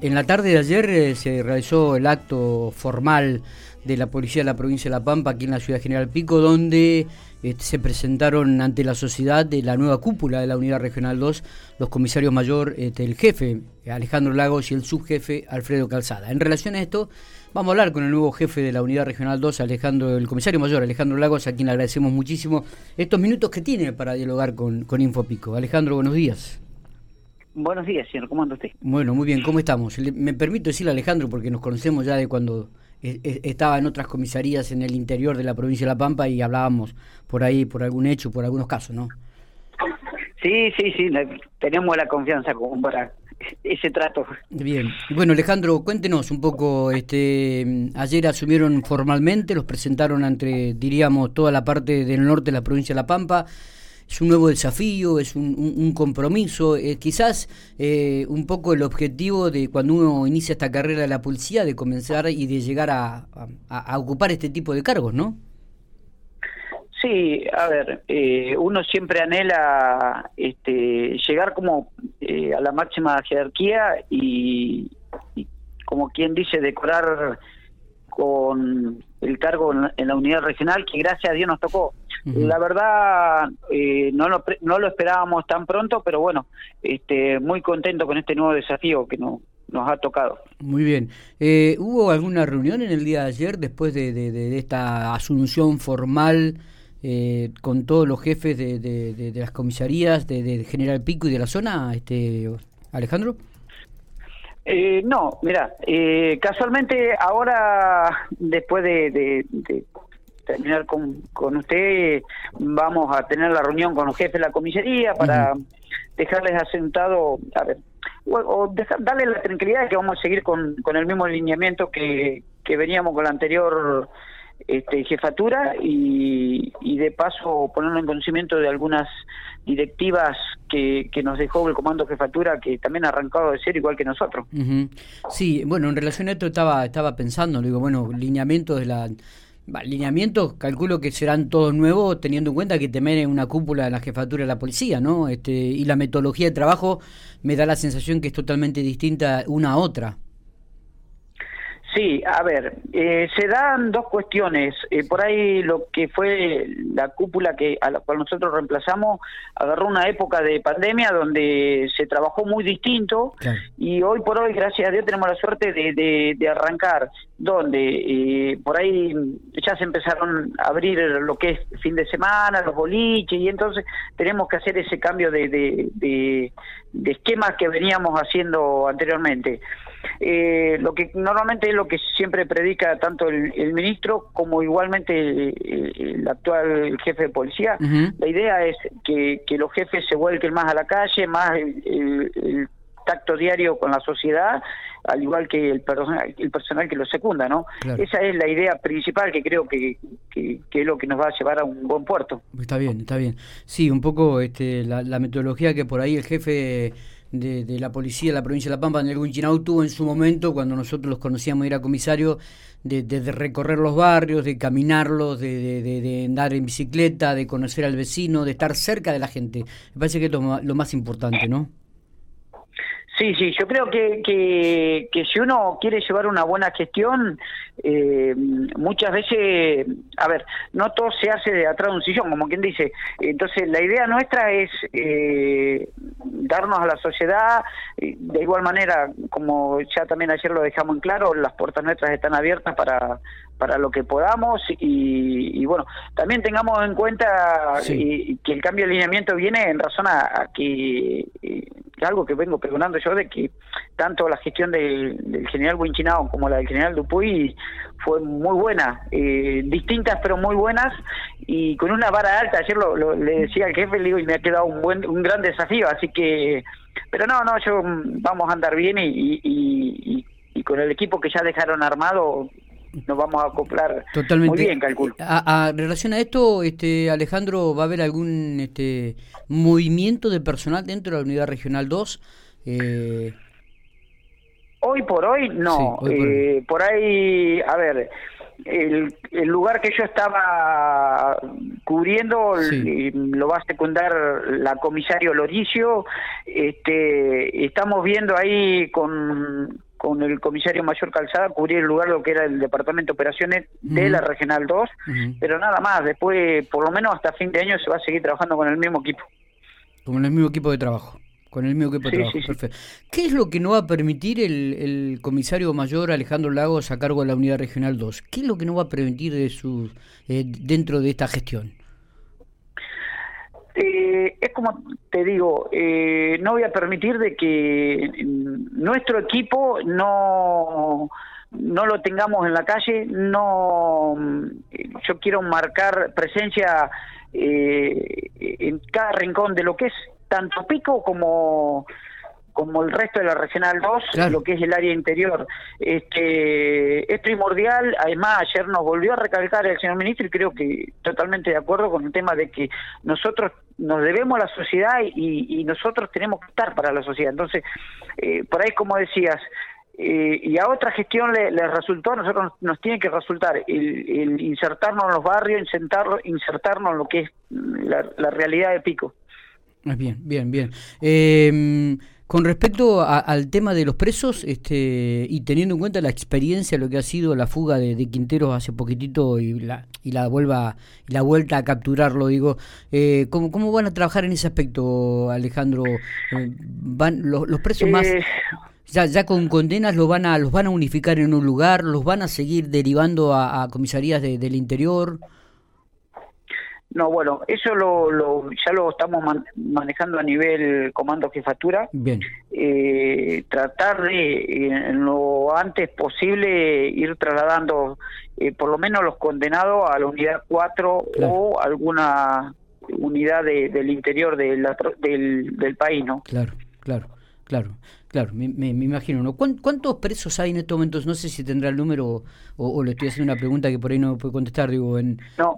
En la tarde de ayer eh, se realizó el acto formal de la Policía de la Provincia de La Pampa, aquí en la Ciudad General Pico, donde este, se presentaron ante la sociedad de la nueva cúpula de la Unidad Regional 2 los comisarios mayor, este, el jefe Alejandro Lagos y el subjefe Alfredo Calzada. En relación a esto, vamos a hablar con el nuevo jefe de la Unidad Regional 2, Alejandro, el comisario mayor Alejandro Lagos, a quien le agradecemos muchísimo estos minutos que tiene para dialogar con, con Infopico. Alejandro, buenos días. Buenos días, señor. ¿Cómo anda usted? Bueno, muy bien. ¿Cómo estamos? Me permito decirle a Alejandro, porque nos conocemos ya de cuando e, e, estaba en otras comisarías en el interior de la provincia de La Pampa y hablábamos por ahí, por algún hecho, por algunos casos, ¿no? Sí, sí, sí. Tenemos la confianza como para ese trato. Bien. Bueno, Alejandro, cuéntenos un poco. este Ayer asumieron formalmente, los presentaron ante, diríamos, toda la parte del norte de la provincia de La Pampa es un nuevo desafío, es un, compromiso, eh, quizás eh, un poco el objetivo de cuando uno inicia esta carrera de la policía, de comenzar y de llegar a, ocupar este tipo de cargos, ¿no? Sí, a ver, eh, uno siempre anhela este, llegar como a la máxima jerarquía y, como quien dice, decorar con el cargo en la unidad regional que gracias a Dios nos tocó. La verdad, eh, no, lo, no lo esperábamos tan pronto, pero bueno, este, muy contento con este nuevo desafío que no, nos ha tocado. Muy bien. Eh, ¿Hubo alguna reunión en el día de ayer después de, de, esta asunción formal eh, con todos los jefes de, de las comisarías de, General Pico y de la zona, este Alejandro? Eh, no, mira, eh, casualmente ahora, después de, terminar con, con usted, vamos a tener la reunión con los jefes de la comisaría para dejarles asentado, a ver, o, darle la tranquilidad de que vamos a seguir con, con el mismo alineamiento que, que veníamos con la anterior este, jefatura y, y de paso ponerlo en conocimiento de algunas directivas que, que nos dejó el comando jefatura que también ha arrancado de ser igual que nosotros. Sí, bueno, en relación a esto estaba, estaba pensando, digo, bueno, lineamientos de la... Lineamientos, calculo que serán todos nuevos, teniendo en cuenta que temen una cúpula de la jefatura de la policía, ¿no? Este, y la metodología de trabajo me da la sensación que es totalmente distinta una a otra. Sí, a ver, eh, se dan dos cuestiones. Eh, por ahí lo que fue la cúpula que a la cual nosotros reemplazamos agarró una época de pandemia donde se trabajó muy distinto y hoy por hoy, gracias a Dios, tenemos la suerte de, de, arrancar donde eh, por ahí ya se empezaron a abrir lo que es fin de semana, los boliches y entonces tenemos que hacer ese cambio de, de, de esquemas que veníamos haciendo anteriormente. Eh, lo que normalmente es lo que siempre predica tanto el, ministro como igualmente el, actual jefe de policía. La idea es que, los jefes se vuelquen más a la calle, más el, tacto diario con la sociedad, al igual que el personal, el personal que lo secunda, ¿no? Esa es la idea principal que creo que, que, es lo que nos va a llevar a un buen puerto. Está bien, está bien. Sí, un poco este, la, la metodología que por ahí el jefe de, la policía de la provincia de La Pampa, en Guinchinau, tuvo en su momento, cuando nosotros los conocíamos, era comisario, de, recorrer los barrios, de caminarlos, de, de, andar en bicicleta, de conocer al vecino, de estar cerca de la gente. Me parece que es lo más importante, ¿no? Sí, sí, yo creo que, que, que, si uno quiere llevar una buena gestión, eh, muchas veces, a ver, no todo se hace de atrás de un sillón, como quien dice. Entonces, la idea nuestra es eh, darnos a la sociedad, de igual manera, como ya también ayer lo dejamos en claro, las puertas nuestras están abiertas para, para lo que podamos y, bueno, también tengamos en cuenta que el cambio de alineamiento viene en razón a, que algo que vengo pregonando yo de que tanto la gestión del, general Winchinao como la del general Dupuy fue muy buena, eh, distintas pero muy buenas y con una vara alta. Ayer lo, le decía al jefe, le digo, y me ha quedado un buen, un gran desafío, así que, pero no, no, yo mm, vamos a andar bien y, y, y con el equipo que ya dejaron armado nos vamos a acoplar Totalmente. muy bien, calculo. A, relación a esto, este Alejandro, ¿va a haber algún este movimiento de personal dentro de la unidad regional 2? Eh... Hoy por hoy no. eh, por ahí, a ver, el, el lugar que yo estaba cubriendo, lo va a secundar la comisario Loricio. Este, estamos viendo ahí con, con el comisario mayor Calzada cubrir el lugar lo que era el departamento de operaciones de la Regional 2, pero nada más, después por lo menos hasta fin de año se va a seguir trabajando con el mismo equipo. Con el mismo equipo de trabajo. Con el mismo equipo de trabajo, perfecto. ¿Qué es lo que no va a permitir el, el, comisario mayor Alejandro Lagos a cargo de la Unidad Regional 2? ¿Qué es lo que no va a permitir de su, eh, dentro de esta gestión? Eh, es como te digo, eh, no voy a permitir de que nuestro equipo no no lo tengamos en la calle, no yo quiero marcar presencia en cada rincón de lo que es tanto Pico como como el resto de la Regional 2, lo que es el área interior. Este, es primordial, además ayer nos volvió a recalcar el señor ministro y creo que totalmente de acuerdo con el tema de que nosotros nos debemos a la sociedad y, nosotros tenemos que estar para la sociedad. Entonces, eh, por ahí como decías, eh, y a otra gestión le, resultó, a nosotros nos, tiene que resultar el, insertarnos en los barrios, insertarnos en lo que es la realidad de Pico. Bien, bien, bien. Eh, con respecto al tema de los presos, este, y teniendo en cuenta la experiencia, lo que ha sido la fuga de, Quinteros hace poquitito y la, y la, vuelva, la vuelta a capturarlo, digo, eh, ¿cómo, ¿cómo van a trabajar en ese aspecto, Alejandro? Eh, van los, presos más... Eh, ya, ya con condenas los van a los van a unificar en un lugar, los van a seguir derivando a, comisarías del interior. No, bueno, eso lo, ya lo estamos manejando a nivel comando jefatura. Bien. Eh, tratar de, en lo antes posible, ir trasladando eh, por lo menos los condenados a la unidad 4 o alguna unidad del interior de del, del país, ¿no? Claro, claro, claro. Claro, me, me, imagino. ¿no? ¿Cuántos presos hay en estos momentos? No sé si tendrá el número o, o, le estoy haciendo una pregunta que por ahí no puede contestar. Digo, en, no,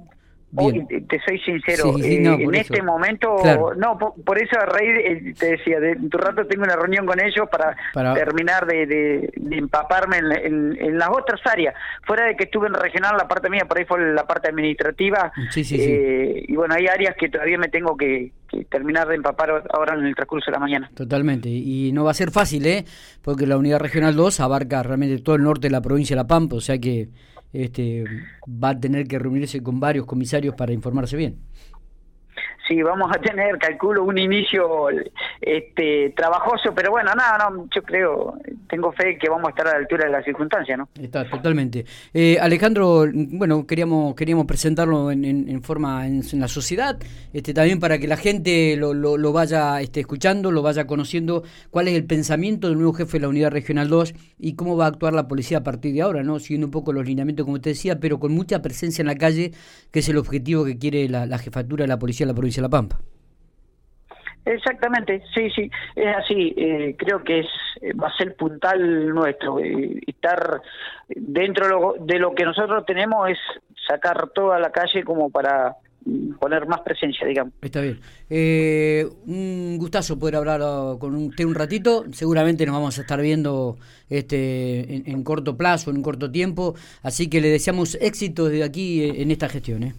te soy sincero, eh, en este momento, no, por, eso a raíz, eh, te decía, de tu rato tengo una reunión con ellos para, terminar de, empaparme en, las otras áreas. Fuera de que estuve en regional, la parte mía, por ahí fue la parte administrativa. Eh, y bueno, hay áreas que todavía me tengo que, terminar de empapar ahora en el transcurso de la mañana. Totalmente, y no va a ser fácil, ¿eh? Porque la unidad regional 2 abarca realmente todo el norte de la provincia de La Pampa, o sea que este, va a tener que reunirse con varios comisarios para informarse bien. Sí, vamos a tener, calculo, un inicio este, trabajoso, pero bueno, nada, no, yo creo, tengo fe que vamos a estar a la altura de las circunstancias, ¿no? Está, totalmente. Eh, Alejandro, bueno, queríamos queríamos presentarlo en, forma en, la sociedad, este, también para que la gente lo, lo, vaya este, escuchando, lo vaya conociendo, cuál es el pensamiento del nuevo jefe de la Unidad Regional 2 y cómo va a actuar la policía a partir de ahora, ¿no? Siguiendo un poco los lineamientos, como te decía, pero con mucha presencia en la calle, que es el objetivo que quiere la, la jefatura de la policía de la provincia de La Pampa. Exactamente, sí, sí, es así. Eh, creo que es va a ser puntal nuestro. Eh, estar dentro de lo, que nosotros tenemos es sacar toda la calle como para poner más presencia, digamos. Está bien. Eh, un gustazo poder hablar uh, con usted un ratito. Seguramente nos vamos a estar viendo este en, en corto plazo, en un corto tiempo. Así que le deseamos éxito desde aquí en esta gestión. ¿eh?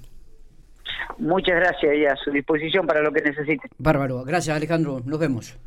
Muchas gracias y a su disposición para lo que necesite. Bárbaro. Gracias, Alejandro. Nos vemos.